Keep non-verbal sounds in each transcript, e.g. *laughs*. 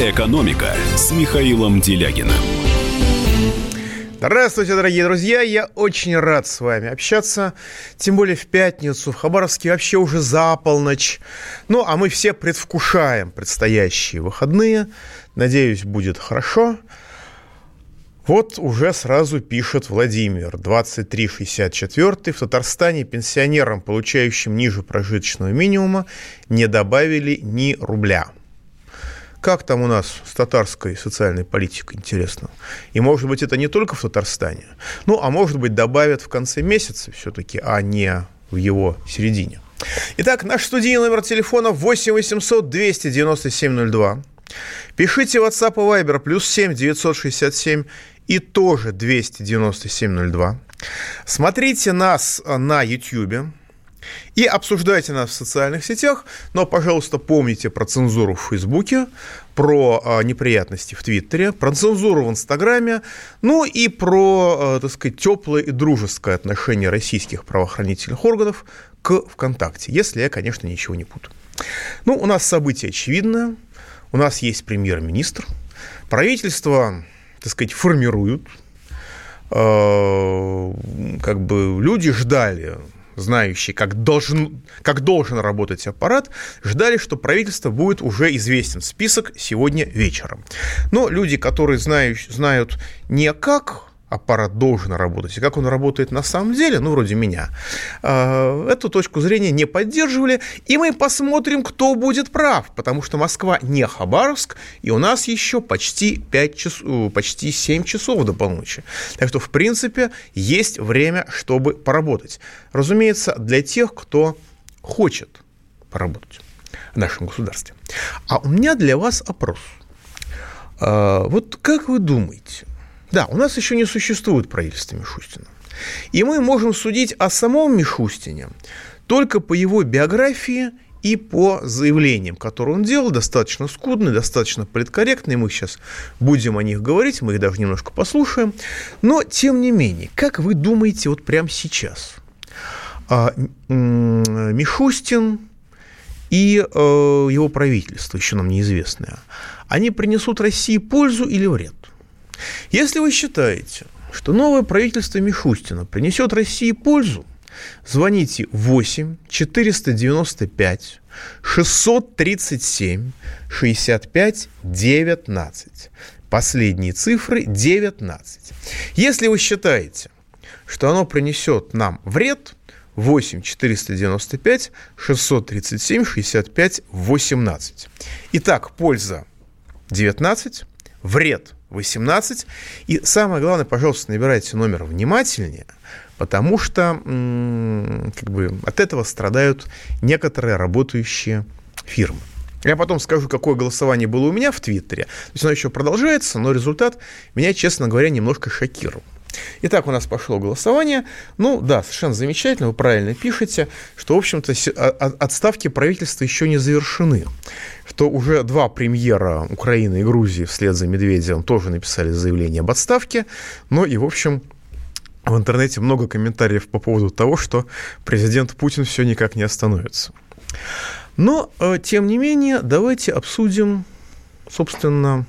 «Экономика» с Михаилом Делягиным. Здравствуйте, дорогие друзья! Я очень рад с вами общаться, тем более в пятницу, в Хабаровске вообще уже за полночь. Ну, а мы все предвкушаем предстоящие выходные. Надеюсь, будет хорошо. Вот уже сразу пишет Владимир, 2364 в Татарстане пенсионерам, получающим ниже прожиточного минимума, не добавили ни рубля – как там у нас с татарской социальной политикой, интересно? И, может быть, это не только в Татарстане. Ну, а может быть, добавят в конце месяца все-таки, а не в его середине. Итак, наш студийный номер телефона 8 800 297 02. Пишите WhatsApp и Viber плюс 7 967 и тоже 297 02. Смотрите нас на YouTube. И обсуждайте нас в социальных сетях, но, пожалуйста, помните про цензуру в Фейсбуке, про э, неприятности в Твиттере, про цензуру в Инстаграме, ну и про, э, так сказать, теплое и дружеское отношение российских правоохранительных органов к ВКонтакте, если я, конечно, ничего не путаю. Ну, у нас событие очевидное, у нас есть премьер-министр, правительство, так сказать, формируют, э, как бы люди ждали знающие, как должен, как должен работать аппарат, ждали, что правительство будет уже известен список сегодня вечером. Но люди, которые знают, знают не как аппарат должен работать, и как он работает на самом деле, ну, вроде меня, а, эту точку зрения не поддерживали, и мы посмотрим, кто будет прав, потому что Москва не Хабаровск, и у нас еще почти, 5 часов, почти 7 часов до полуночи. Так что, в принципе, есть время, чтобы поработать. Разумеется, для тех, кто хочет поработать в нашем государстве. А у меня для вас опрос. А, вот как вы думаете, да, у нас еще не существует правительства Мишустина. И мы можем судить о самом Мишустине только по его биографии и по заявлениям, которые он делал, достаточно скудные, достаточно политкорректные. Мы сейчас будем о них говорить, мы их даже немножко послушаем. Но, тем не менее, как вы думаете вот прямо сейчас? А, Мишустин и э, его правительство, еще нам неизвестное, они принесут России пользу или вред? Если вы считаете, что новое правительство Мишустина принесет России пользу, звоните 8 495 637 65 19. Последние цифры 19. Если вы считаете, что оно принесет нам вред, 8 495 637 65 18. Итак, польза 19, вред 18. И самое главное, пожалуйста, набирайте номер внимательнее, потому что как бы, от этого страдают некоторые работающие фирмы. Я потом скажу, какое голосование было у меня в Твиттере. То есть оно еще продолжается, но результат меня, честно говоря, немножко шокировал. Итак, у нас пошло голосование. Ну, да, совершенно замечательно, вы правильно пишете, что, в общем-то, отставки правительства еще не завершены. Что уже два премьера Украины и Грузии вслед за Медведевым тоже написали заявление об отставке. Но и, в общем, в интернете много комментариев по поводу того, что президент Путин все никак не остановится. Но, э, тем не менее, давайте обсудим, собственно,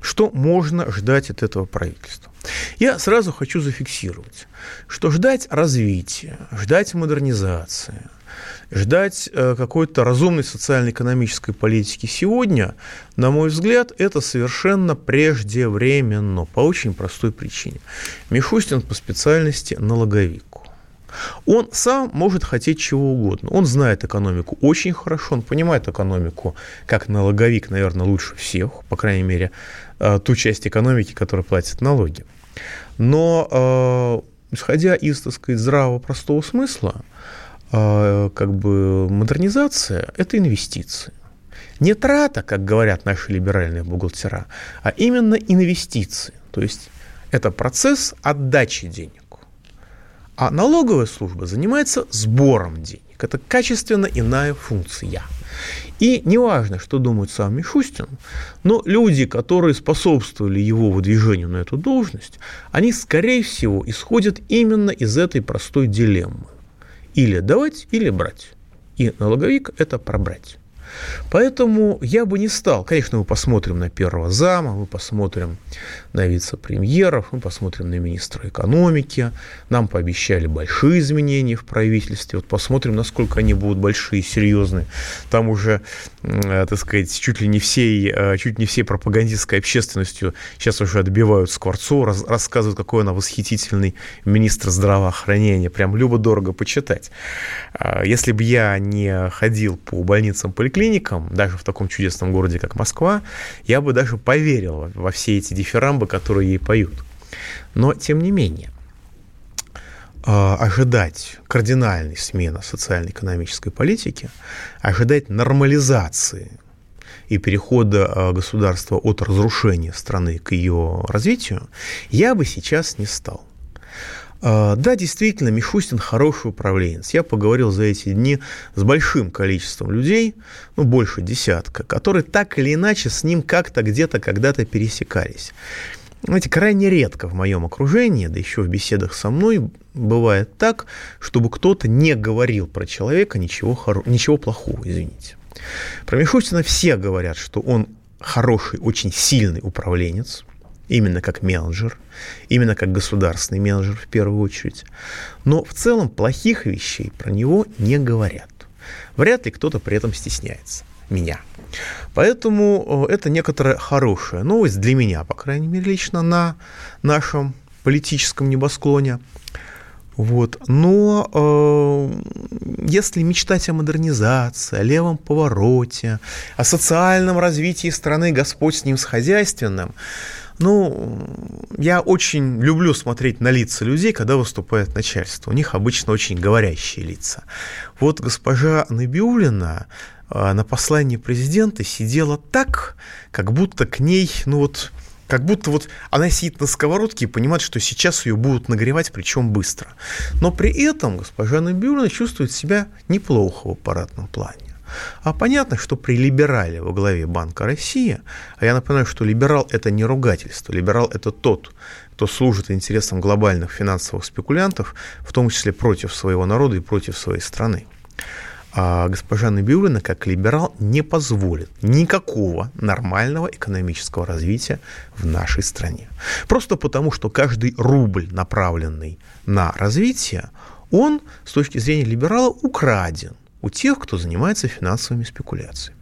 что можно ждать от этого правительства. Я сразу хочу зафиксировать, что ждать развития, ждать модернизации, ждать э, какой-то разумной социально-экономической политики сегодня, на мой взгляд, это совершенно преждевременно, по очень простой причине. Мишустин по специальности налоговик. Он сам может хотеть чего угодно. Он знает экономику очень хорошо, он понимает экономику как налоговик, наверное, лучше всех, по крайней мере, э, ту часть экономики, которая платит налоги. Но э, исходя из, так сказать, здравого, простого смысла, э, как бы модернизация – это инвестиции. Не трата, как говорят наши либеральные бухгалтера, а именно инвестиции. То есть это процесс отдачи денег. А налоговая служба занимается сбором денег. Это качественно иная функция. И неважно, что думает сам Мишустин, но люди, которые способствовали его выдвижению на эту должность, они, скорее всего, исходят именно из этой простой дилеммы. Или давать, или брать. И налоговик – это пробрать. Поэтому я бы не стал. Конечно, мы посмотрим на первого зама, мы посмотрим на вице-премьеров, мы посмотрим на министра экономики. Нам пообещали большие изменения в правительстве. Вот посмотрим, насколько они будут большие, серьезные. Там уже, э, так сказать, чуть ли не всей, э, чуть не всей пропагандистской общественностью сейчас уже отбивают Скворцову, рассказывают, какой она восхитительный министр здравоохранения. Прям любо-дорого почитать. А, если бы я не ходил по больницам, поликлиникам, даже в таком чудесном городе, как Москва, я бы даже поверил во все эти дифирамбы, которые ей поют. Но, тем не менее, а, ожидать кардинальной смены социально-экономической политики, ожидать нормализации и перехода а, государства от разрушения страны к ее развитию, я бы сейчас не стал. А, да, действительно, Мишустин хороший управленец. Я поговорил за эти дни с большим количеством людей, ну, больше десятка, которые так или иначе с ним как-то где-то когда-то пересекались. Знаете, крайне редко в моем окружении, да еще в беседах со мной, бывает так, чтобы кто-то не говорил про человека ничего, хоро... ничего плохого, извините. Про Мишустина все говорят, что он хороший, очень сильный управленец, именно как менеджер, именно как государственный менеджер в первую очередь. Но в целом плохих вещей про него не говорят. Вряд ли кто-то при этом стесняется. Меня. Поэтому э, это некоторая хорошая новость для меня, по крайней мере, лично на нашем политическом небосклоне. Вот. Но э, если мечтать о модернизации, о левом повороте, о социальном развитии страны, Господь с ним с хозяйственным, ну, я очень люблю смотреть на лица людей, когда выступает начальство. У них обычно очень говорящие лица. Вот госпожа Набиулина а, на послании президента сидела так, как будто к ней, ну вот, как будто вот она сидит на сковородке и понимает, что сейчас ее будут нагревать, причем быстро. Но при этом госпожа Набиулина чувствует себя неплохо в аппаратном плане. А понятно, что при либерале во главе Банка России, а я напоминаю, что либерал – это не ругательство, либерал – это тот, кто служит интересам глобальных финансовых спекулянтов, в том числе против своего народа и против своей страны. А госпожа Набиулина, как либерал, не позволит никакого нормального экономического развития в нашей стране. Просто потому, что каждый рубль, направленный на развитие, он, с точки зрения либерала, украден у тех, кто занимается финансовыми спекуляциями.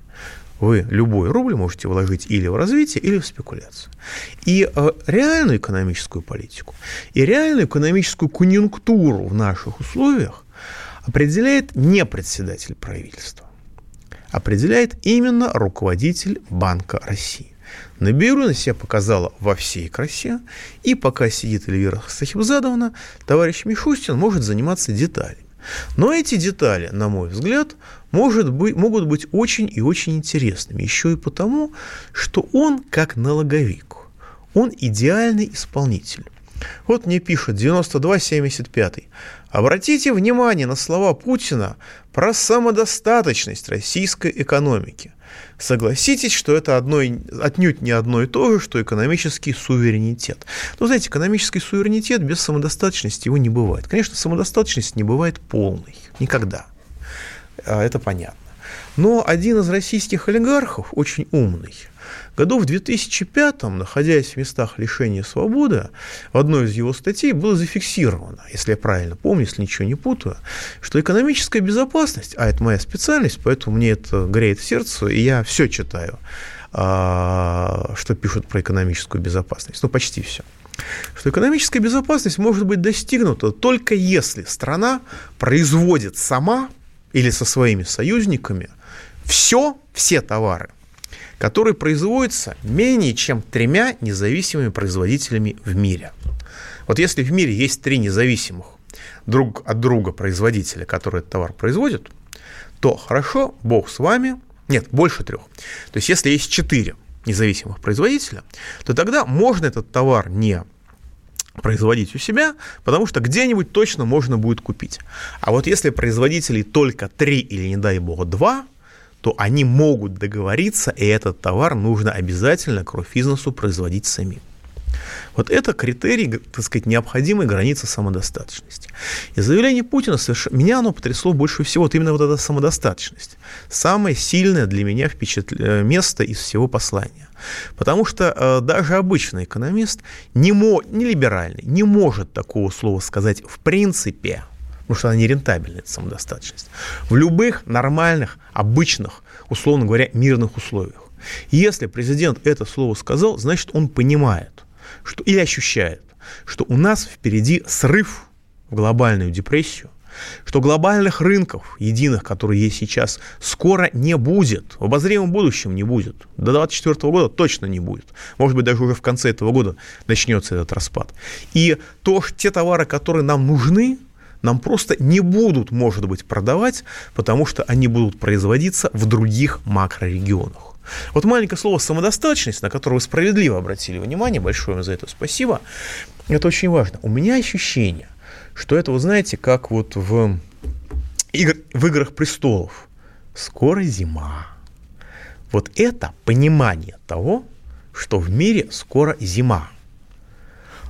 Вы любой рубль можете вложить или в развитие, или в спекуляцию. И э, реальную экономическую политику, и реальную экономическую конъюнктуру в наших условиях определяет не председатель правительства, определяет именно руководитель Банка России. Набиулина себя показала во всей красе, и пока сидит Эльвира Сахибзадовна, товарищ Мишустин может заниматься деталями. Но эти детали, на мой взгляд, может быть, могут быть очень и очень интересными. Еще и потому, что он как налоговик. Он идеальный исполнитель. Вот мне пишет 9275. Обратите внимание на слова Путина про самодостаточность российской экономики. Согласитесь, что это одно, отнюдь не одно и то же, что экономический суверенитет. Но, знаете, экономический суверенитет без самодостаточности его не бывает. Конечно, самодостаточность не бывает полной. Никогда. А, это понятно. Но один из российских олигархов, очень умный, году в 2005, находясь в местах лишения свободы, в одной из его статей было зафиксировано, если я правильно помню, если ничего не путаю, что экономическая безопасность, а это моя специальность, поэтому мне это греет в сердце, и я все читаю, а, что пишут про экономическую безопасность, ну почти все что экономическая безопасность может быть достигнута только если страна производит сама или со своими союзниками все, все товары, который производится менее чем тремя независимыми производителями в мире. Вот если в мире есть три независимых друг от друга производителя, которые этот товар производят, то хорошо, бог с вами. Нет, больше трех. То есть если есть четыре независимых производителя, то тогда можно этот товар не производить у себя, потому что где-нибудь точно можно будет купить. А вот если производителей только три или, не дай бог, два, то они могут договориться, и этот товар нужно обязательно к Рофизнесу производить самим. Вот это критерий, так сказать, необходимой границы самодостаточности. И заявление Путина, совершенно, меня оно потрясло больше всего, вот именно вот эта самодостаточность. Самое сильное для меня впечатл... Э, место из всего послания. Потому что э, даже обычный экономист, не, мо... не либеральный, не может такого слова сказать в принципе, потому что она не рентабельная, эта самодостаточность, в любых нормальных, обычных, условно говоря, мирных условиях. Если президент это слово сказал, значит, он понимает, что, или ощущает, что у нас впереди срыв в глобальную депрессию, что глобальных рынков, единых, которые есть сейчас, скоро не будет, в обозримом будущем не будет. До 2024 года точно не будет. Может быть, даже уже в конце этого года начнется этот распад. И то, те товары, которые нам нужны, нам просто не будут, может быть, продавать, потому что они будут производиться в других макрорегионах. Вот маленькое слово «самодостаточность», на которое вы справедливо обратили внимание, большое вам за это спасибо, это очень важно. У меня ощущение, что это, вы знаете, как вот в, игр, в «Играх престолов». Скоро зима. Вот это понимание того, что в мире скоро зима.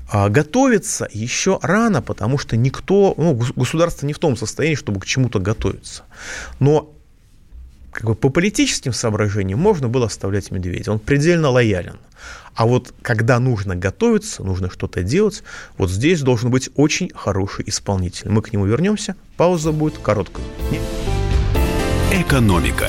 А готовиться еще рано, потому что никто, ну, государство не в том состоянии, чтобы к чему-то готовиться. Но как бы по политическим соображениям можно было оставлять Медведя. Он предельно лоялен. А вот когда нужно готовиться, нужно что-то делать, вот здесь должен быть очень хороший исполнитель. Мы к нему вернемся. Пауза будет короткой. Экономика.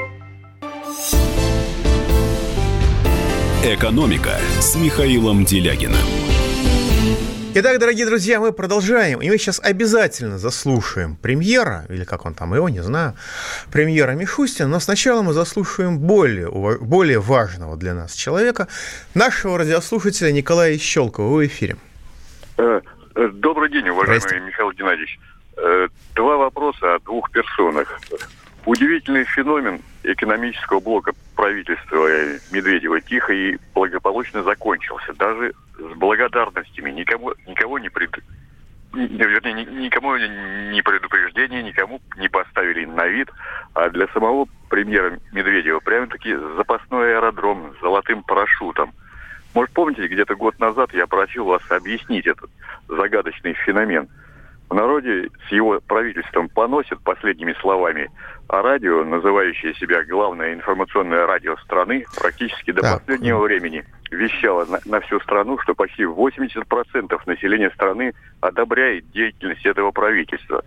«Экономика» с Михаилом Делягиным. Итак, дорогие друзья, мы продолжаем. И мы сейчас обязательно заслушаем премьера, или как он там его, не знаю, премьера Мишустина. Но сначала мы заслушаем более, более важного для нас человека, нашего радиослушателя Николая Щелкова. в эфире. Э, э, добрый день, уважаемый Михаил Геннадьевич. Э, два вопроса о двух персонах. Удивительный феномен экономического блока правительства Медведева тихо и благополучно закончился. Даже с благодарностями никому, никого не пред... Вернее, никому не предупреждение, никому не поставили на вид, а для самого премьера Медведева прямо-таки запасной аэродром с золотым парашютом. Может, помните, где-то год назад я просил вас объяснить этот загадочный феномен – в народе с его правительством поносят последними словами, а радио, называющее себя главное информационное радио страны, практически до так. последнего времени вещало на, на всю страну, что почти 80% населения страны одобряет деятельность этого правительства.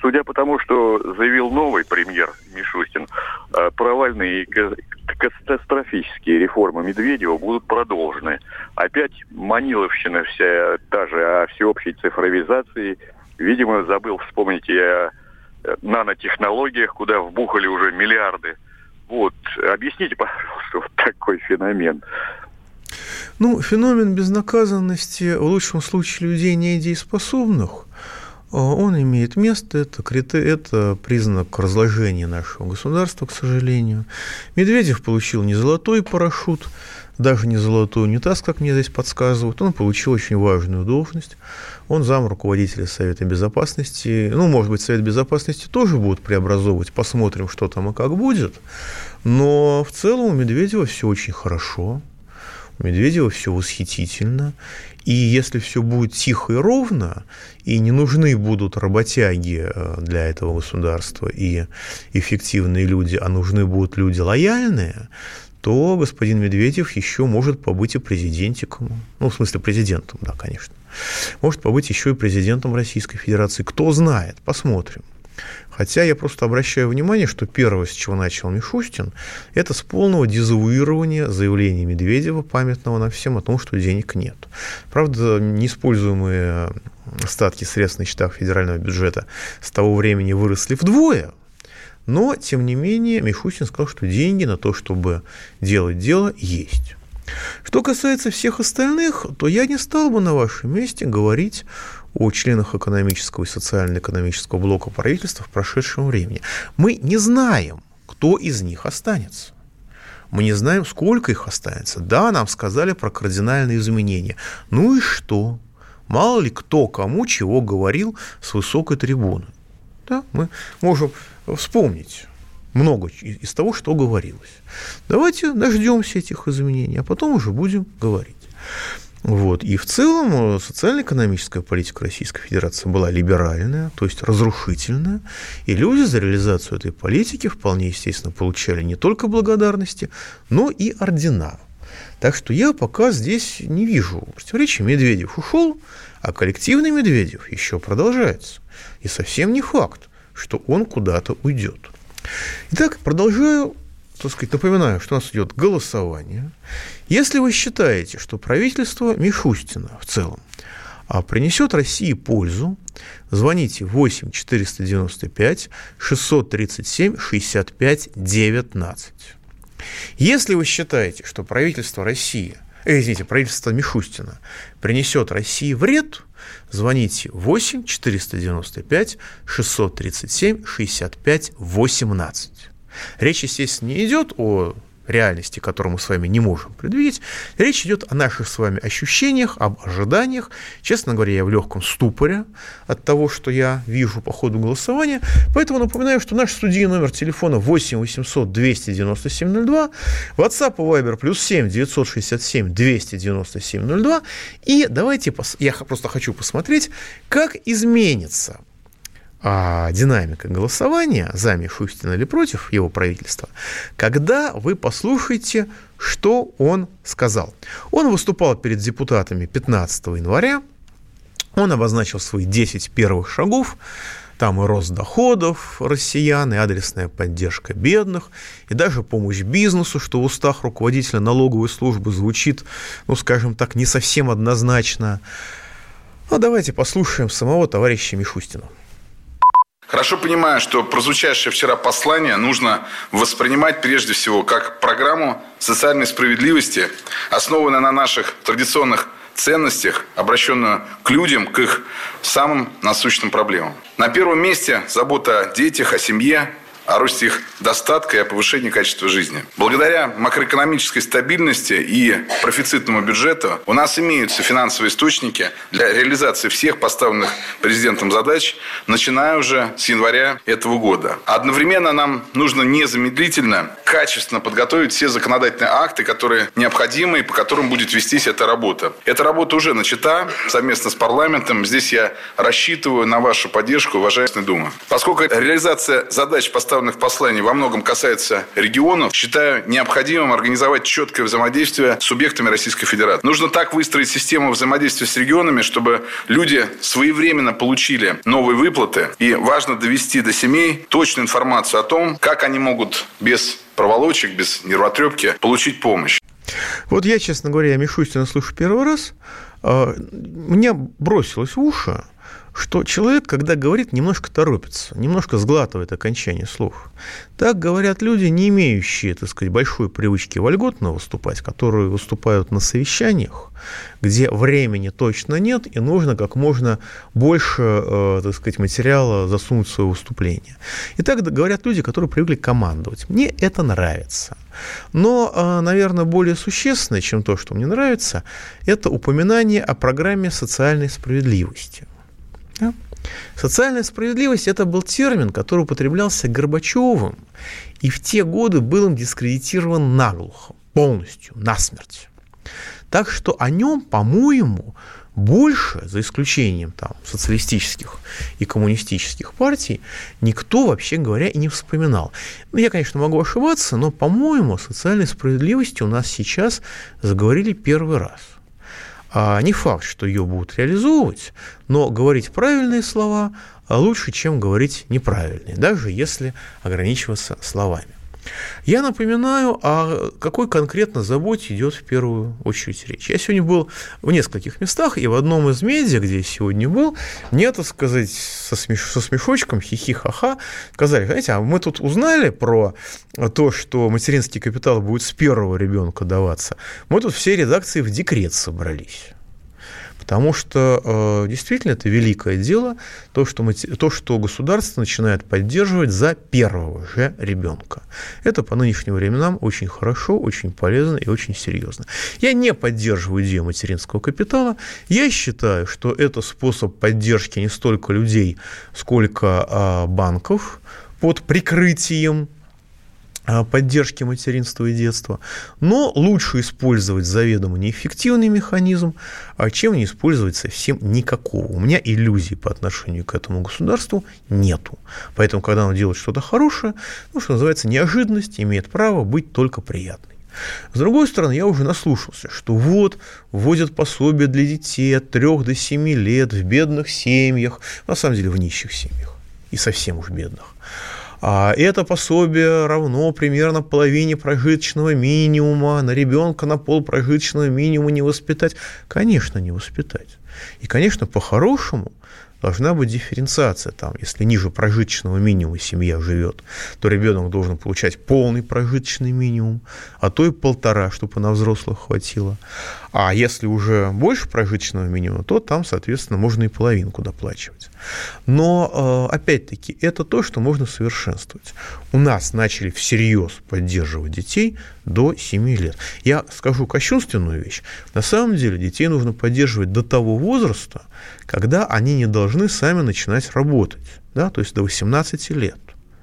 Судя по тому, что заявил новый премьер Мишустин, э, провальные и катастрофические реформы Медведева будут продолжены. Опять Маниловщина вся та же о всеобщей цифровизации – Видимо, забыл вспомнить и о нанотехнологиях, куда вбухали уже миллиарды. Вот, объясните, пожалуйста, *laughs* вот такой феномен. Ну, феномен безнаказанности, в лучшем случае, людей недееспособных, а, он имеет место, это, это признак разложения нашего государства, к сожалению. Медведев получил не золотой парашют, даже не золотой унитаз, как мне здесь подсказывают, он получил очень важную должность. Он зам руководителя Совета Безопасности. Ну, может быть, Совет Безопасности тоже будут преобразовывать. Посмотрим, что там и как будет. Но в целом у Медведева все очень хорошо. У Медведева все восхитительно. И если все будет тихо и ровно, и не нужны будут работяги э, для этого государства и эффективные люди, а нужны будут люди лояльные, то господин Медведев еще может побыть и президентиком. Ну, в смысле, президентом, да, конечно. Может побыть еще и президентом Российской Федерации. Кто знает, посмотрим. Хотя я просто обращаю внимание, что первое, с чего начал Мишустин, это с полного дезавуирования заявления Медведева, памятного на всем, о том, что денег нет. Правда, неиспользуемые остатки средств на счетах федерального бюджета с того времени выросли вдвое, но, тем не менее, Мишустин сказал, что деньги на то, чтобы делать дело, есть. Что касается всех остальных, то я не стал бы на вашем месте говорить о членах экономического и социально-экономического блока правительства в прошедшем времени. Мы не знаем, кто из них останется. Мы не знаем, сколько их останется. Да, нам сказали про кардинальные изменения. Ну и что? Мало ли кто кому чего говорил с высокой трибуны. Да, мы можем вспомнить много из того, что говорилось. Давайте дождемся этих изменений, а потом уже будем говорить. Вот. И в целом э, социально-экономическая политика Российской Федерации была либеральная, то есть разрушительная, и люди за реализацию этой политики вполне естественно получали не только благодарности, но и ордена. Так что я пока здесь не вижу противоречия. Медведев ушел, а коллективный Медведев еще продолжается. И совсем не факт, что он куда-то уйдет. Итак, продолжаю так сказать, напоминаю, что у нас идет голосование. Если вы считаете, что правительство Мишустина в целом а принесет России пользу, звоните 8 495 637 65 19. Если вы считаете, что правительство России, э, извините, правительство Мишустина принесет России вред, звоните 8 495 637 65 18. Речь, естественно, не идет о реальности, которую мы с вами не можем предвидеть. Речь идет о наших с вами ощущениях, об ожиданиях. Честно говоря, я в легком ступоре от того, что я вижу по ходу голосования. Поэтому напоминаю, что наш студийный номер телефона 8 800 297 02, WhatsApp и Viber плюс 7 967 297 02. И давайте, я просто хочу посмотреть, как изменится а, динамика голосования за Мишустина или против его правительства, когда вы послушаете, что он сказал. Он выступал перед депутатами 15 января, он обозначил свои 10 первых шагов, там и рост доходов россиян, и адресная поддержка бедных, и даже помощь бизнесу, что в устах руководителя налоговой службы звучит, ну, скажем так, не совсем однозначно. Ну, давайте послушаем самого товарища Мишустина. Хорошо понимаю, что прозвучавшее вчера послание нужно воспринимать прежде всего как программу социальной справедливости, основанную на наших традиционных ценностях, обращенную к людям, к их самым насущным проблемам. На первом месте забота о детях, о семье, о росте их достатка и о повышении качества жизни. Благодаря макроэкономической стабильности и профицитному бюджету у нас имеются финансовые источники для реализации всех поставленных президентом задач, начиная уже с января этого года. Одновременно нам нужно незамедлительно, качественно подготовить все законодательные акты, которые необходимы и по которым будет вестись эта работа. Эта работа уже начата совместно с парламентом. Здесь я рассчитываю на вашу поддержку, уважаемая Дума. Поскольку реализация задач, поставленных поставленных посланий во многом касается регионов, считаю необходимым организовать четкое взаимодействие с субъектами Российской Федерации. Нужно так выстроить систему взаимодействия с регионами, чтобы люди своевременно получили новые выплаты. И важно довести до семей точную информацию о том, как они могут без проволочек, без нервотрепки получить помощь. Вот я, честно говоря, Мишустина слышу первый раз. А, мне бросилось в уши, что человек, когда говорит, немножко торопится, немножко сглатывает окончание слов. Так говорят люди, не имеющие, так сказать, большой привычки вольготно выступать, которые выступают на совещаниях, где времени точно нет, и нужно как можно больше, э, так сказать, материала засунуть в свое выступление. И так говорят люди, которые привыкли командовать. Мне это нравится. Но, э, наверное, более существенное, чем то, что мне нравится, это упоминание о программе социальной справедливости – да? Социальная справедливость – это был термин, который употреблялся Горбачевым, и в те годы был им дискредитирован наглухо, полностью, насмерть. Так что о нем, по-моему, больше, за исключением там, социалистических и коммунистических партий, никто, вообще говоря, и не вспоминал. Ну, я, конечно, могу ошибаться, но, по-моему, о социальной справедливости у нас сейчас заговорили первый раз – не факт, что ее будут реализовывать, но говорить правильные слова лучше, чем говорить неправильные, даже если ограничиваться словами. Я напоминаю, о какой конкретно заботе идет в первую очередь речь. Я сегодня был в нескольких местах, и в одном из медиа, где я сегодня был, мне, так сказать, со, смеш... со смешочком, хихи-ха-ха, сказали, знаете, а мы тут узнали про то, что материнский капитал будет с первого ребенка даваться. Мы тут все редакции в декрет собрались. Потому что э, действительно это великое дело, то что, мы, то, что государство начинает поддерживать за первого же ребенка. Это по нынешним временам очень хорошо, очень полезно и очень серьезно. Я не поддерживаю идею материнского капитала. Я считаю, что это способ поддержки не столько людей, сколько э, банков под прикрытием поддержки материнства и детства, но лучше использовать заведомо неэффективный механизм, а чем не использовать совсем никакого. У меня иллюзий по отношению к этому государству нету. Поэтому, когда оно делает что-то хорошее, ну, что называется, неожиданность имеет право быть только приятной. С другой стороны, я уже наслушался, что вот вводят пособие для детей от 3 до 7 лет в бедных семьях, на самом деле в нищих семьях и совсем уж бедных. А это пособие равно примерно половине прожиточного минимума. На ребенка на пол прожиточного минимума не воспитать. Конечно, не воспитать. И, конечно, по-хорошему должна быть дифференциация. Там, если ниже прожиточного минимума семья живет, то ребенок должен получать полный прожиточный минимум, а то и полтора, чтобы на взрослых хватило. А если уже больше прожиточного минимума, то там, соответственно, можно и половинку доплачивать. Но, э, опять-таки, это то, что можно совершенствовать. У нас начали всерьез поддерживать детей до 7 лет. Я скажу кощунственную вещь. На самом деле детей нужно поддерживать до того возраста, когда они не должны сами начинать работать, да, то есть до 18 лет.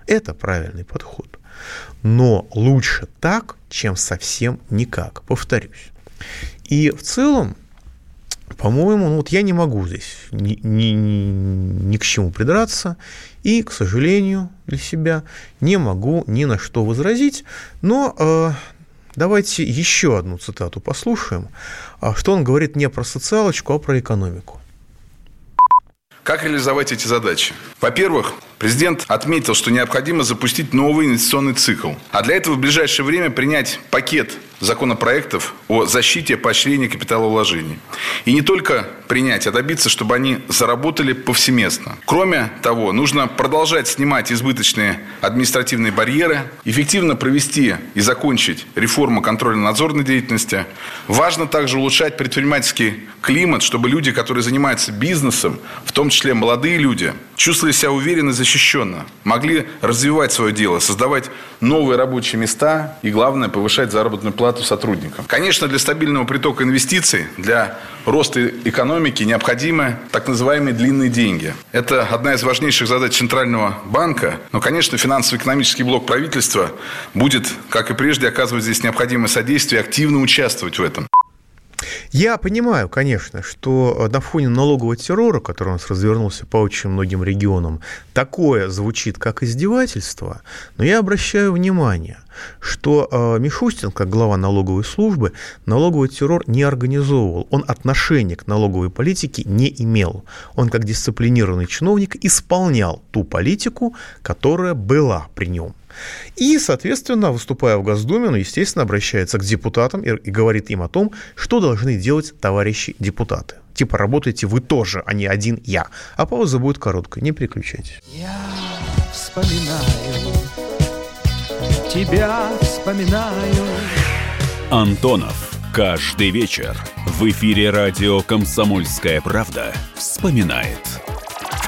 Это правильный подход. Но лучше так, чем совсем никак, повторюсь. И в целом, по-моему, ну вот я не могу здесь ни, ни, ни, ни к чему придраться, и, к сожалению, для себя не могу ни на что возразить, но э, давайте еще одну цитату послушаем, а что он говорит не про социалочку, а про экономику. Как реализовать эти задачи? Во-первых, президент отметил, что необходимо запустить новый инвестиционный цикл. А для этого в ближайшее время принять пакет законопроектов о защите поощрения капиталовложений. И не только принять, а добиться, чтобы они заработали повсеместно. Кроме того, нужно продолжать снимать избыточные административные барьеры, эффективно провести и закончить реформу контрольно-надзорной деятельности. Важно также улучшать предпринимательский климат, чтобы люди, которые занимаются бизнесом, в том числе молодые люди, чувствовали себя уверенно и защищенно, могли развивать свое дело, создавать новые рабочие места и, главное, повышать заработную плату сотрудникам. Конечно, для стабильного притока инвестиций, для роста экономики необходимы так называемые длинные деньги. Это одна из важнейших задач Центрального банка, но, конечно, финансово-экономический блок правительства будет, как и прежде, оказывать здесь необходимое содействие и активно участвовать в этом. Я понимаю, конечно, что на фоне налогового террора, который у нас развернулся по очень многим регионам, такое звучит как издевательство, но я обращаю внимание, что э, Мишустин, как глава налоговой службы, налоговый террор не организовывал, он отношения к налоговой политике не имел. Он, как дисциплинированный чиновник, исполнял ту политику, которая была при нем. И, соответственно, выступая в Госдуме, ну, естественно, обращается к депутатам и, и говорит им о том, что должны делать товарищи депутаты. Типа, работаете вы тоже, а не один я. А пауза будет короткой, не переключайтесь. Я вспоминаю, тебя вспоминаю. Антонов. Каждый вечер в эфире радио «Комсомольская правда» вспоминает.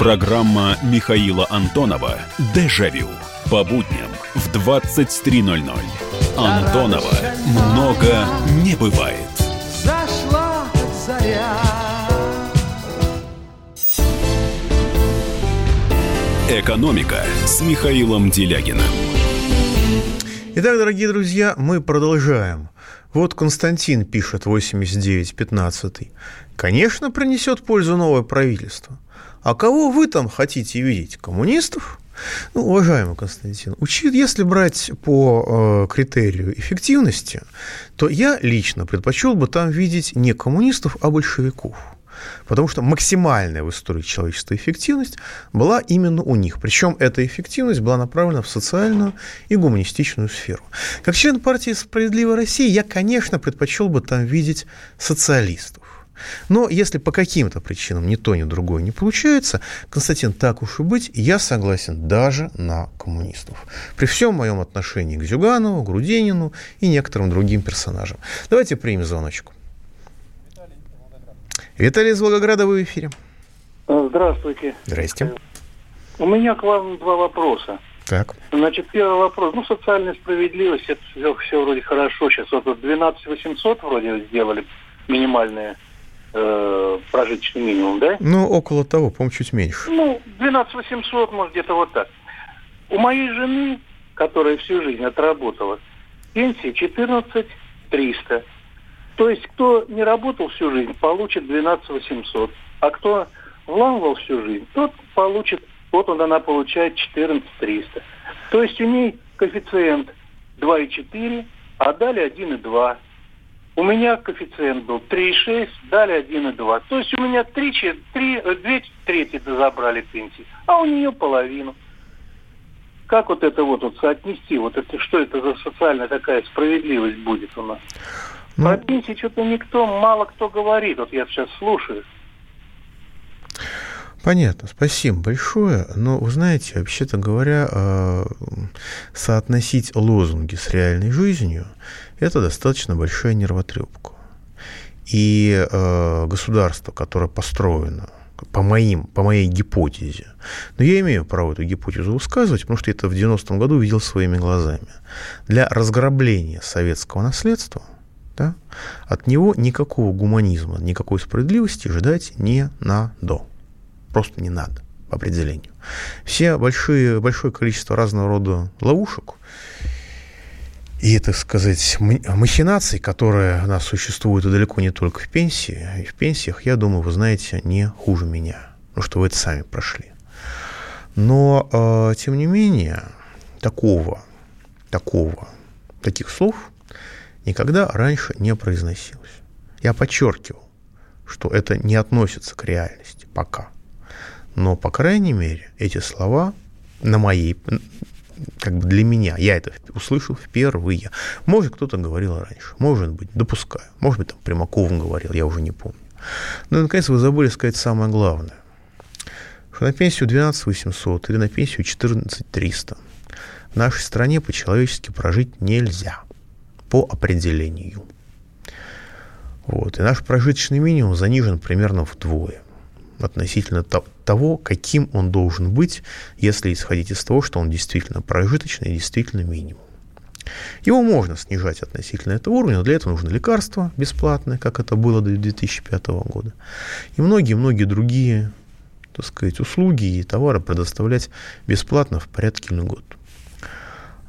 Программа Михаила Антонова «Дежавю» по будням в 23.00. Антонова много не бывает. Зашла заря. «Экономика» с Михаилом Делягиным. Итак, дорогие друзья, мы продолжаем Вот Константин пишет 89-15. Конечно, принесет пользу новое правительство. А кого вы там хотите видеть? Коммунистов? Ну, уважаемый Константин, если брать по э, критерию эффективности, то я лично предпочел бы там видеть не коммунистов, а большевиков. Потому что максимальная в истории человечества эффективность была именно у них. Причем эта эффективность была направлена в социальную и гуманистичную сферу. Как член партии «Справедливая Россия» я, конечно, предпочел бы там видеть социалистов. Но если по каким-то причинам ни то, ни другое не получается, Константин, так уж и быть, я согласен даже на коммунистов. При всем моем отношении к Зюганову, Грудинину и некоторым другим персонажам. Давайте примем звоночку. Виталий из Волгограда, вы в эфире. Здравствуйте. Здрасте. У меня к вам два вопроса. Так. Значит, первый вопрос. Ну, социальная справедливость, это все, все вроде хорошо. Сейчас вот 12 800 вроде сделали минимальные э, прожиточный минимум, да? Ну, около того, по-моему, чуть меньше. Ну, 12 800, может, где-то вот так. У моей жены, которая всю жизнь отработала, пенсия 14 300. То есть, кто не работал всю жизнь, получит 12 800. А кто вламывал всю жизнь, тот получит, вот он она получает 14 300. То есть, у ней коэффициент 2,4, а далее 1,2. У меня коэффициент был 3,6, дали 1,2. То есть у меня 3, 3, 2 трети забрали пенсии, а у нее половину. Как вот это вот, вот соотнести, вот это, что это за социальная такая справедливость будет у нас? Ну, Про пенсии что-то никто, мало кто говорит. Вот я сейчас слушаю. Понятно, спасибо большое. Но вы знаете, вообще-то говоря, э, соотносить лозунги с реальной жизнью – это достаточно большая нервотрепка. И э, государство, которое построено по, моим, по моей гипотезе, но я имею право эту гипотезу высказывать, потому что это в 90-м году видел своими глазами, для разграбления советского наследства да, от него никакого гуманизма, никакой справедливости ждать не надо просто не надо по определению. Все большие, большое количество разного рода ловушек и, так сказать, махинаций, которые у нас существуют и далеко не только в пенсии, и в пенсиях, я думаю, вы знаете, не хуже меня, потому что вы это сами прошли. Но, э, тем не менее, такого, такого, таких слов никогда раньше не произносилось. Я подчеркивал, что это не относится к реальности пока – но, по крайней мере, эти слова на моей, как бы для меня, я это услышал впервые. Может, кто-то говорил раньше, может быть, допускаю. Может быть, там Примаков говорил, я уже не помню. Но, наконец, вы забыли сказать самое главное. Что на пенсию 12 800 или на пенсию 14 300 в нашей стране по-человечески прожить нельзя. По определению. Вот. И наш прожиточный минимум занижен примерно вдвое относительно того, каким он должен быть, если исходить из того, что он действительно прожиточный и действительно минимум. Его можно снижать относительно этого уровня, но для этого нужно лекарства бесплатные, как это было до 2005 года, и многие-многие другие так сказать, услуги и товары предоставлять бесплатно в порядке льгот.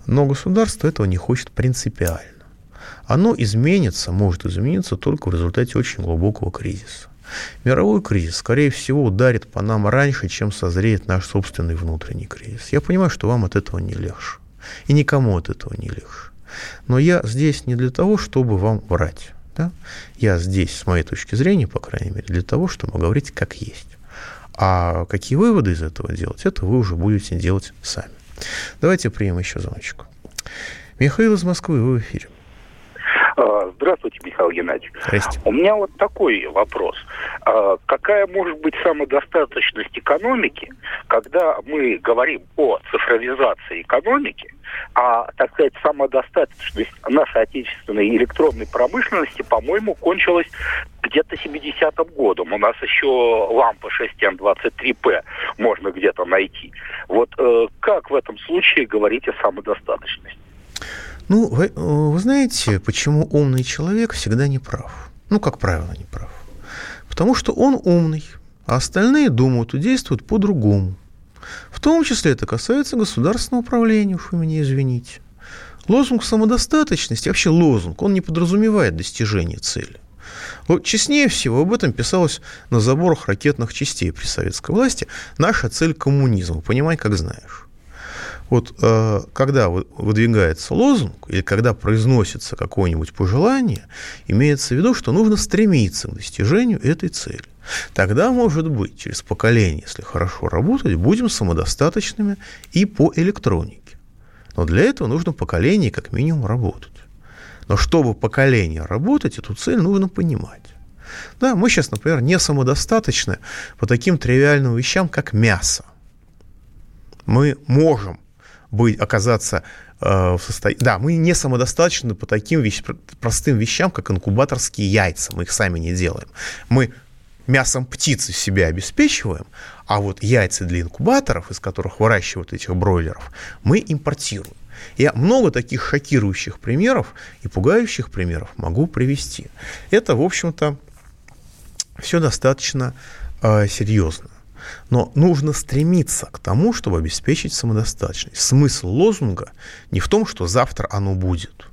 Но государство этого не хочет принципиально. Оно изменится, может измениться только в результате очень глубокого кризиса. Мировой кризис, скорее всего, ударит по нам раньше, чем созреет наш собственный внутренний кризис. Я понимаю, что вам от этого не легче. И никому от этого не легче. Но я здесь не для того, чтобы вам врать. Да? Я здесь, с моей точки зрения, по крайней мере, для того, чтобы говорить как есть. А какие выводы из этого делать, это вы уже будете делать сами. Давайте примем еще звоночку. Михаил из Москвы, вы в эфире. Здравствуйте, Михаил Геннадьевич. Здрасте. У меня вот такой вопрос. А, какая может быть самодостаточность экономики, когда мы говорим о цифровизации экономики, а, так сказать, самодостаточность нашей отечественной электронной промышленности, по-моему, кончилась где-то 70-м годом. У нас еще лампа 6Н23П можно где-то найти. Вот э, как в этом случае говорить о самодостаточности? Ну, вы, э, вы знаете, почему умный человек всегда не прав? Ну, как правило, не прав. Потому что он умный, а остальные думают и действуют по-другому. В том числе это касается государственного управления, уж вы меня извините. Лозунг самодостаточности, вообще лозунг, он не подразумевает достижение цели. Вот честнее всего об этом писалось на заборах ракетных частей при советской власти. Наша цель – коммунизм. Понимай, как знаешь. Вот э, когда выдвигается лозунг или когда произносится какое-нибудь пожелание, имеется в виду, что нужно стремиться к достижению этой цели. Тогда, может быть, через поколение, если хорошо работать, будем самодостаточными и по электронике. Но для этого нужно поколение как минимум работать. Но чтобы поколение работать, эту цель нужно понимать. Да, мы сейчас, например, не самодостаточны по таким тривиальным вещам, как мясо. Мы можем быть, оказаться э, в состоянии... Да, мы не самодостаточны по таким вещ... простым вещам, как инкубаторские яйца. Мы их сами не делаем. Мы мясом птицы себя обеспечиваем, а вот яйца для инкубаторов, из которых выращивают этих бройлеров, мы импортируем. Я много таких шокирующих примеров и пугающих примеров могу привести. Это, в общем-то, все достаточно э, серьезно. Но нужно стремиться к тому, чтобы обеспечить самодостаточность. Смысл лозунга не в том, что завтра оно будет.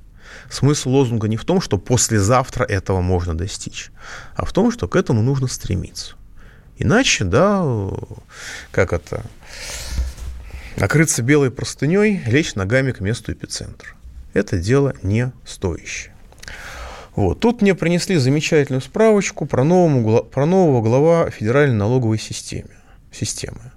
Смысл лозунга не в том, что послезавтра этого можно достичь, а в том, что к этому нужно стремиться. Иначе, да, как это, накрыться белой простыней, лечь ногами к месту эпицентра. Это дело не стоящее. Вот. Тут мне принесли замечательную справочку про, новому, про нового глава Федеральной налоговой системы. Системы.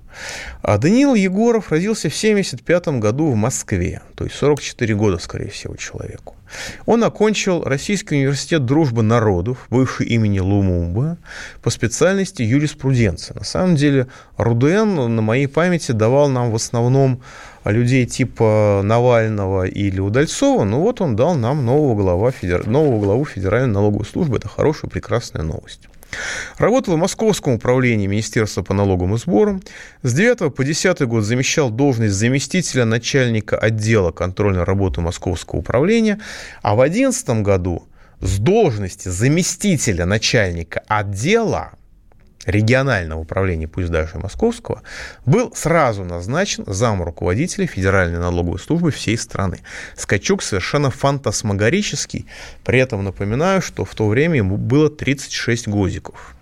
А Даниил Егоров родился в 1975 году в Москве, то есть 44 года, скорее всего, человеку. Он окончил Российский университет дружбы народов, бывший имени Лумумба, по специальности юриспруденция. На самом деле РУДН на моей памяти давал нам в основном людей типа Навального или Удальцова, но вот он дал нам нового, глава, нового главу Федеральной налоговой службы. Это хорошая, прекрасная новость. Работал в Московском управлении Министерства по налогам и сборам. С 9 по 10 год замещал должность заместителя начальника отдела контрольной работы Московского управления, а в 2011 году с должности заместителя начальника отдела регионального управления, пусть даже московского, был сразу назначен зам руководителя Федеральной налоговой службы всей страны. Скачок совершенно фантасмагорический. При этом напоминаю, что в то время ему было 36 годиков.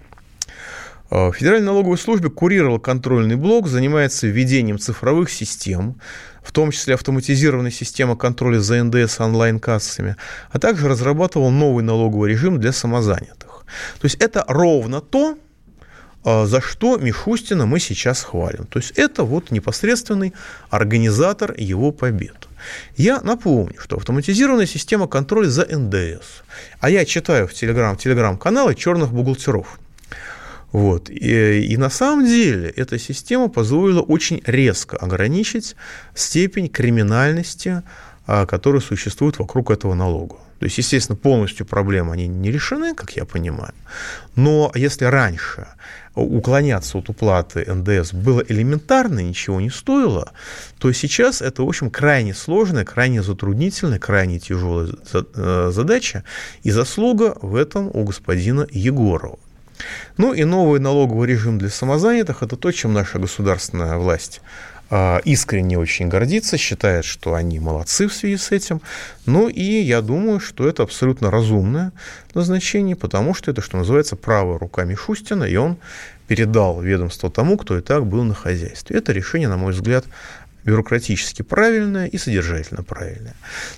Э, Федеральной налоговой службе курировал контрольный блок, занимается введением цифровых систем, в том числе автоматизированная система контроля за НДС онлайн-кассами, а также разрабатывал новый налоговый режим для самозанятых. То есть это ровно то, за что Мишустина мы сейчас хвалим. То есть это вот непосредственный организатор его побед. Я напомню, что автоматизированная система контроля за НДС. А я читаю в телеграм, телеграм-каналы черных бухгалтеров. Вот. И, и на самом деле эта система позволила очень резко ограничить степень криминальности, а, которая существует вокруг этого налога. То есть, естественно, полностью проблемы они не решены, как я понимаю. Но если раньше уклоняться от уплаты НДС было элементарно, ничего не стоило, то сейчас это, в общем, крайне сложная, крайне затруднительная, крайне тяжелая э, задача, и заслуга в этом у господина Егорова. Ну и новый налоговый режим для самозанятых – это то, чем наша государственная власть искренне очень гордится, считает, что они молодцы в связи с этим. Ну и я думаю, что это абсолютно разумное назначение, потому что это, что называется, правая рука Мишустина, и он передал ведомство тому, кто и так был на хозяйстве. Это решение, на мой взгляд, бюрократически правильное и содержательно правильное.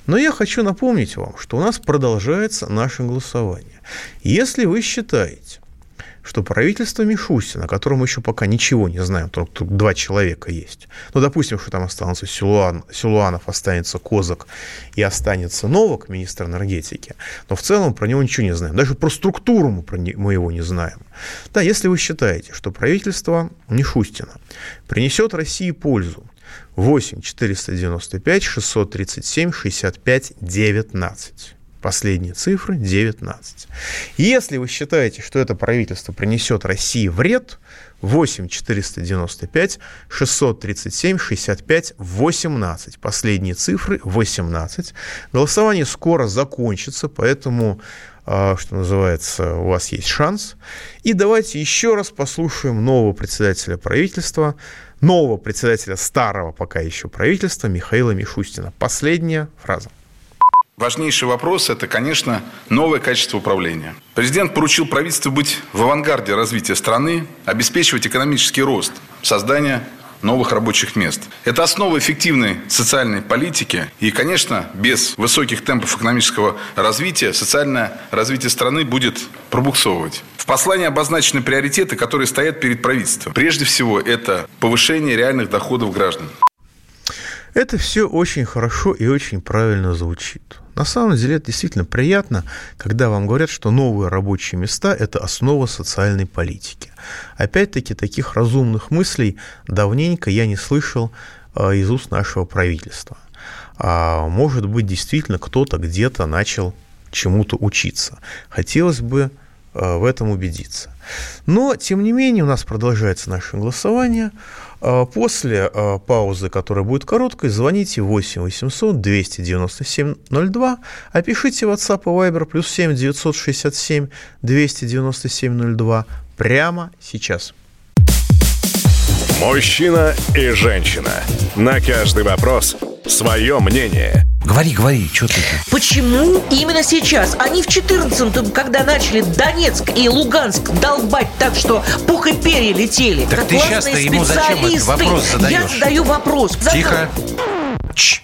Но я хочу напомнить вам, что у нас продолжается наше голосование. Если вы считаете, что правительство Мишустина, о котором еще пока ничего не знаем, только тут два человека есть. Ну, допустим, что там останутся Силуан, Силуанов, останется Козак и останется Новок, министр энергетики. Но в целом про него ничего не знаем. Даже про структуру мы, про не, мы его не знаем. Да, если вы считаете, что правительство Мишустина принесет России пользу, 8 495 637 65 19 Последние цифры 19. Если вы считаете, что это правительство принесет России вред, 8 495 637 65 18. Последние цифры 18. Голосование скоро закончится, поэтому, а, что называется, у вас есть шанс. И давайте еще раз послушаем нового председателя правительства, нового председателя старого пока еще правительства Михаила Мишустина. Последняя фраза. Важнейший вопрос – это, конечно, новое качество управления. Президент поручил правительству быть в авангарде развития страны, обеспечивать экономический рост, создание новых рабочих мест. Это основа эффективной социальной политики. И, конечно, без высоких темпов экономического развития социальное развитие страны будет пробуксовывать. В послании обозначены приоритеты, которые стоят перед правительством. Прежде всего, это повышение реальных доходов граждан. Это все очень хорошо и очень правильно звучит. На самом деле это действительно приятно, когда вам говорят, что новые рабочие места – это основа социальной политики. Опять-таки, таких разумных мыслей давненько я не слышал э, из уст нашего правительства. А может быть, действительно кто-то где-то начал чему-то учиться. Хотелось бы э, в этом убедиться. Но, тем не менее, у нас продолжается наше голосование. А, после а, паузы, которая будет короткой, звоните 8 800 297 02, опишите WhatsApp и Viber плюс 7 967 297 02 прямо сейчас. Мужчина и женщина. На каждый вопрос свое мнение. Говори, говори, что ты? Почему именно сейчас? Они в 14-м, когда начали Донецк и Луганск долбать так, что пух и перья летели. Так ты сейчас-то ему зачем этот вопрос задаешь? Я задаю вопрос. Тихо. Чш.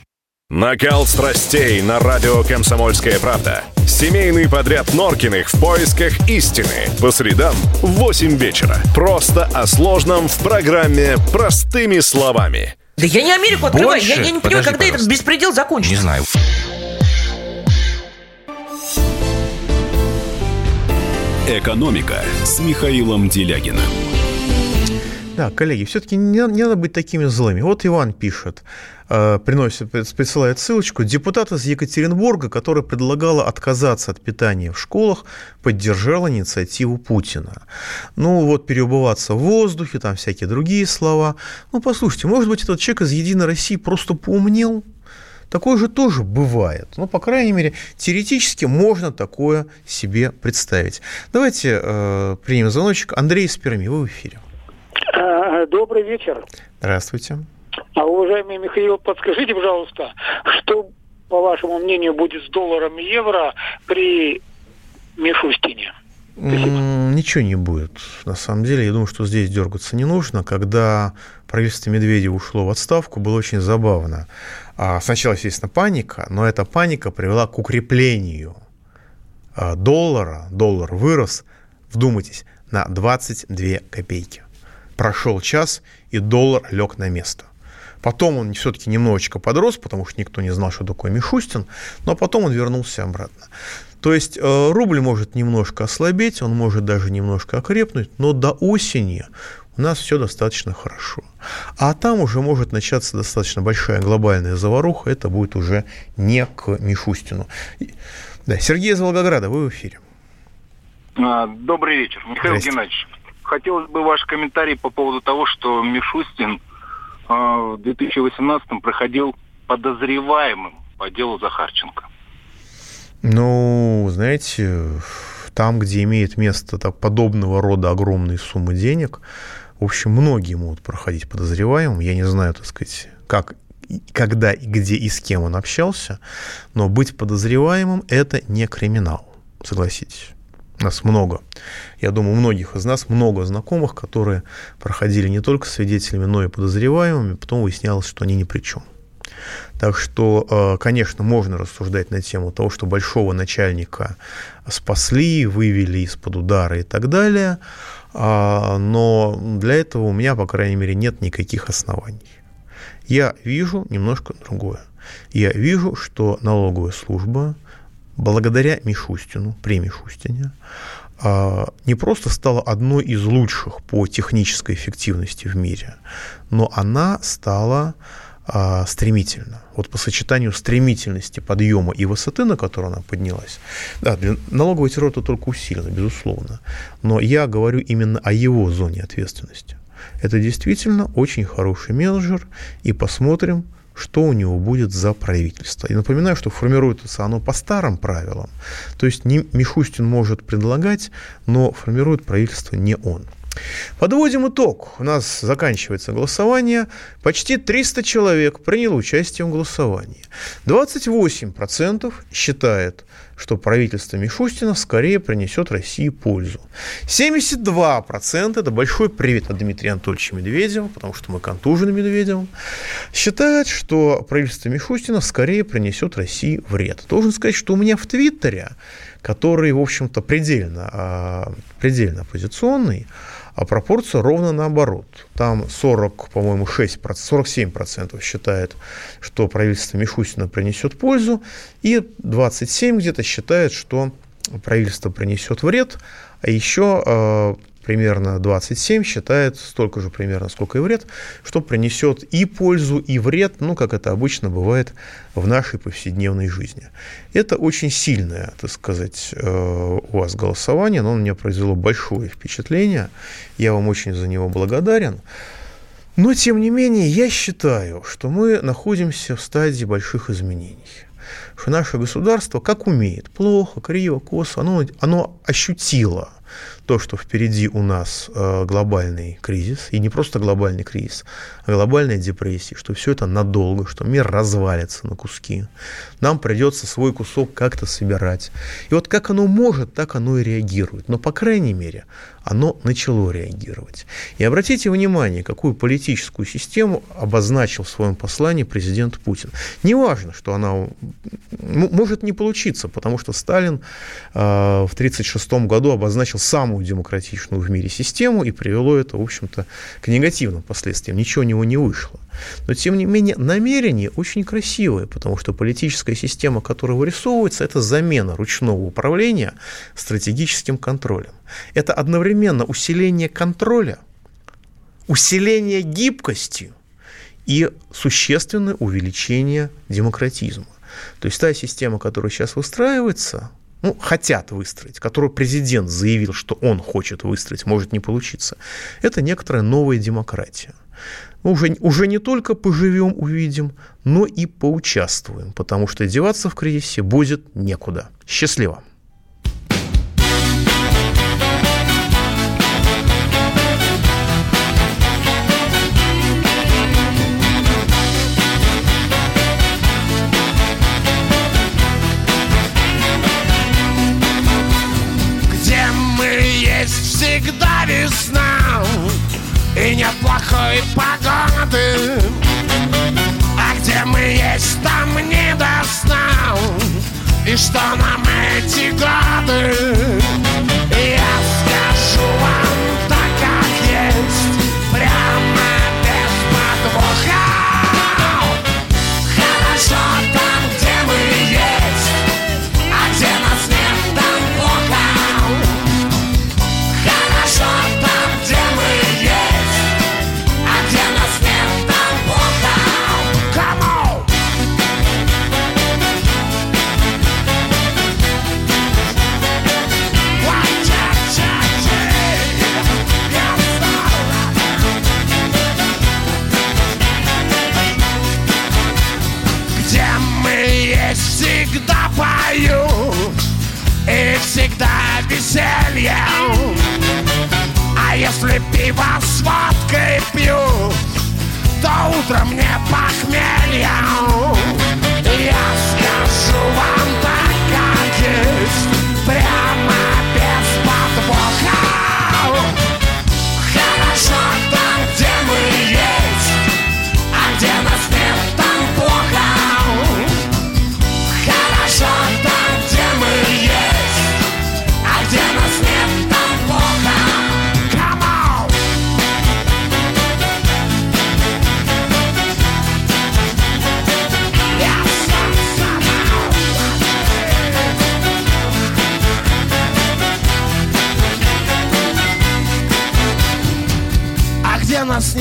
Накал страстей на радио «Комсомольская правда». Семейный подряд Норкиных в поисках истины. По средам в 8 вечера. Просто о сложном в программе «Простыми словами». Да я не Америку открываю. Я, я не понимаю, Подожди, когда этот пожалуйста. беспредел закончится. Не знаю. «Экономика» с Михаилом Делягиным. Да, коллеги, все-таки не, не надо быть такими злыми. Вот Иван пишет, приносит, присылает ссылочку. Депутат из Екатеринбурга, которая предлагала отказаться от питания в школах, поддержала инициативу Путина. Ну, вот переубываться в воздухе, там всякие другие слова. Ну, послушайте, может быть, этот человек из «Единой России» просто поумнел? Такое же тоже бывает. Ну, по крайней мере, теоретически можно такое себе представить. Давайте э, примем звоночек. Андрей из Перми, вы в эфире. А, Добрый вечер. Здравствуйте. А, уважаемый Михаил, подскажите, пожалуйста, что, по вашему мнению, будет с долларом и евро при Мишустине? М, Ничего не будет. На самом деле, я думаю, что здесь дергаться не нужно. Когда правительство Медведева ушло в отставку, было очень забавно. А, Сначала, естественно, паника, но эта паника привела к укреплению а, доллара. Доллар вырос, вдумайтесь, на 22 копейки. Прошел час, и доллар лег на место. Потом он все-таки немножечко подрос, потому что никто не знал, что такое Мишустин, но потом он вернулся обратно. То есть э, рубль может немножко ослабеть, он может даже немножко окрепнуть, но до осени у нас все достаточно хорошо. А там уже может начаться достаточно большая глобальная заваруха, это будет уже не к Мишустину. Да, Сергей из Волгограда, вы в эфире. А, Добрый вечер, Михаил Здрасте. Геннадьевич. Хотелось бы ваш комментарий по поводу того, что Мишустин в 2018 проходил подозреваемым по делу Захарченко. Ну, знаете, там, где имеет место так, подобного рода огромные суммы денег, в общем, многие могут проходить подозреваемым. Я не знаю, так сказать, как, когда, и где и с кем он общался, но быть подозреваемым – это не криминал, согласитесь. Нас много. Я думаю, у многих из нас много знакомых, которые проходили не только свидетелями, но и подозреваемыми, потом выяснялось, что они ни при чем. Так что, э, конечно, можно рассуждать на тему того, что большого начальника спасли, вывели из-под удара и так далее, а, но для этого у меня, по крайней мере, нет никаких оснований. Я вижу немножко другое. Я вижу, что налоговая служба, благодаря Мишустину, при Мишустине, а, не просто стала одной из лучших по технической эффективности в мире, но она стала а, стремительно. Вот по сочетанию стремительности подъема и высоты, на которую она поднялась, да, для террор это только усилено, безусловно. Но я говорю именно о его зоне ответственности. Это действительно очень хороший менеджер, и посмотрим, что у него будет за правительство. И напоминаю, что формируется оно по старым правилам. То есть не Мишустин может предлагать, но формирует правительство не он. Подводим итог. У нас заканчивается голосование. Почти 300 человек приняло участие в голосовании. 28% считает, что правительство Мишустина скорее принесет России пользу. 72% это большой привет от Дмитрия Анатольевича Медведева, потому что мы контужены Медведевым, считает, что правительство Мишустина скорее принесет России вред. Должен сказать, что у меня в Твиттере, который, в общем-то, предельно, а, предельно оппозиционный, а пропорция ровно наоборот. Там 40, по-моему, 6, 47% считает, что правительство Мишустина принесет пользу, и 27 где-то считает, что правительство принесет вред, а еще э, примерно 27 считает столько же примерно, сколько и вред, что принесет и пользу, и вред, ну, как это обычно бывает в нашей повседневной жизни. Это очень сильное, так сказать, э, у вас голосование, но оно мне произвело большое впечатление. Я вам очень за него благодарен. Но, тем не менее, я считаю, что мы находимся в стадии больших изменений что наше государство, как умеет, плохо, криво, косо, оно, оно ощутило то, что впереди у нас э, глобальный кризис, и не просто глобальный кризис, глобальная депрессия, что все это надолго, что мир развалится на куски. Нам придется свой кусок как-то собирать. И вот как оно может, так оно и реагирует. Но, по крайней мере, оно начало реагировать. И обратите внимание, какую политическую систему обозначил в своем послании президент Путин. Неважно, что она может не получиться, потому что Сталин э, в 1936 году обозначил самую демократичную в мире систему и привело это, в общем-то, к негативным последствиям. Ничего у него не вышло. Но, тем не менее, намерение очень красивое, потому что политическая система, которая вырисовывается, это замена ручного управления стратегическим контролем. Это одновременно усиление контроля, усиление гибкости и существенное увеличение демократизма. То есть та система, которая сейчас выстраивается, ну, хотят выстроить, которую президент заявил, что он хочет выстроить, может не получиться, это некоторая новая демократия. Мы уже, уже не только поживем, увидим, но и поучаствуем, потому что деваться в кризисе будет некуда. Счастливо! всегда весна И нет плохой погоды А где мы есть, там не до сна И что нам эти годы? Я скажу вам пиво с водкой пью. То утром не похмелья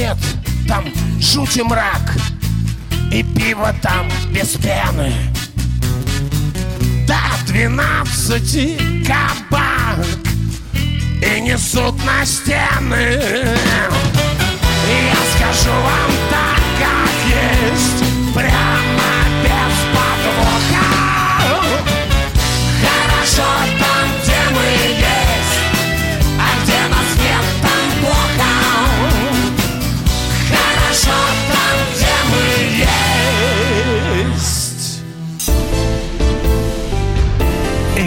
нет, там жуть и мрак И пиво там без пены. До двенадцати кабак И несут на стены. Я скажу вам так, как есть Прямо